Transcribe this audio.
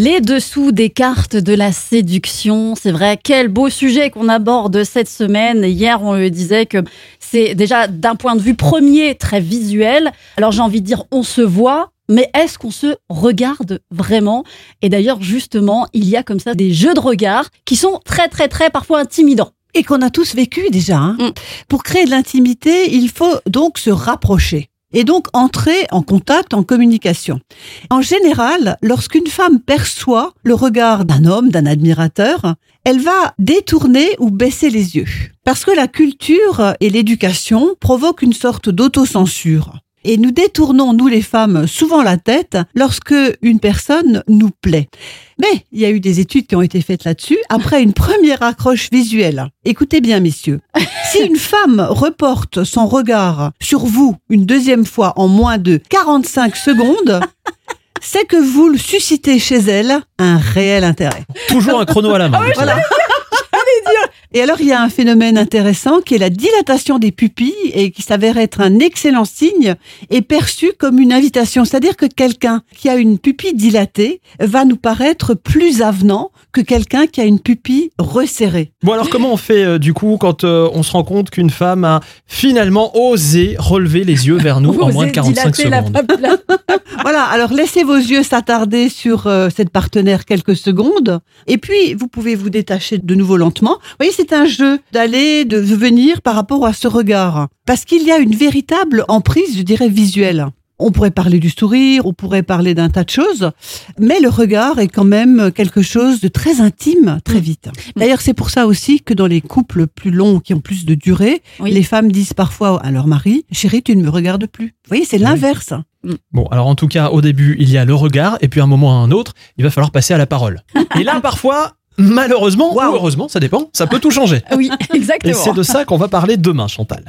Les dessous des cartes de la séduction, c'est vrai, quel beau sujet qu'on aborde cette semaine. Hier, on le disait que c'est déjà d'un point de vue premier très visuel. Alors j'ai envie de dire, on se voit, mais est-ce qu'on se regarde vraiment? Et d'ailleurs, justement, il y a comme ça des jeux de regard qui sont très, très, très parfois intimidants. Et qu'on a tous vécu déjà. Hein. Mm. Pour créer de l'intimité, il faut donc se rapprocher. Et donc entrer en contact, en communication. En général, lorsqu'une femme perçoit le regard d'un homme, d'un admirateur, elle va détourner ou baisser les yeux. Parce que la culture et l'éducation provoquent une sorte d'autocensure. Et nous détournons, nous les femmes, souvent la tête lorsque une personne nous plaît. Mais il y a eu des études qui ont été faites là-dessus après une première accroche visuelle. Écoutez bien, messieurs. Si une femme reporte son regard sur vous une deuxième fois en moins de 45 secondes, c'est que vous le suscitez chez elle un réel intérêt. Toujours un chrono à la main. Voilà. Et alors, il y a un phénomène intéressant qui est la dilatation des pupilles et qui s'avère être un excellent signe et perçu comme une invitation. C'est-à-dire que quelqu'un qui a une pupille dilatée va nous paraître plus avenant que quelqu'un qui a une pupille resserrée. Bon alors comment on fait euh, du coup quand euh, on se rend compte qu'une femme a finalement osé relever les yeux vers nous en moins de osez 45 dilater la secondes? Voilà, alors laissez vos yeux s'attarder sur euh, cette partenaire quelques secondes et puis vous pouvez vous détacher de nouveau lentement. Vous voyez, c'est un jeu d'aller, de venir par rapport à ce regard. Parce qu'il y a une véritable emprise, je dirais, visuelle. On pourrait parler du sourire, on pourrait parler d'un tas de choses, mais le regard est quand même quelque chose de très intime très vite. D'ailleurs, c'est pour ça aussi que dans les couples plus longs, qui ont plus de durée, Oui. les femmes disent parfois à leur mari, chérie, tu ne me regardes plus. Vous voyez, c'est l'inverse. Bon alors en tout cas au début il y a le regard et puis à un moment à un autre il va falloir passer à la parole. Et là parfois malheureusement ou heureusement ça dépend ça peut tout changer. Oui, Et exactement. c'est de ça qu'on va parler demain Chantal.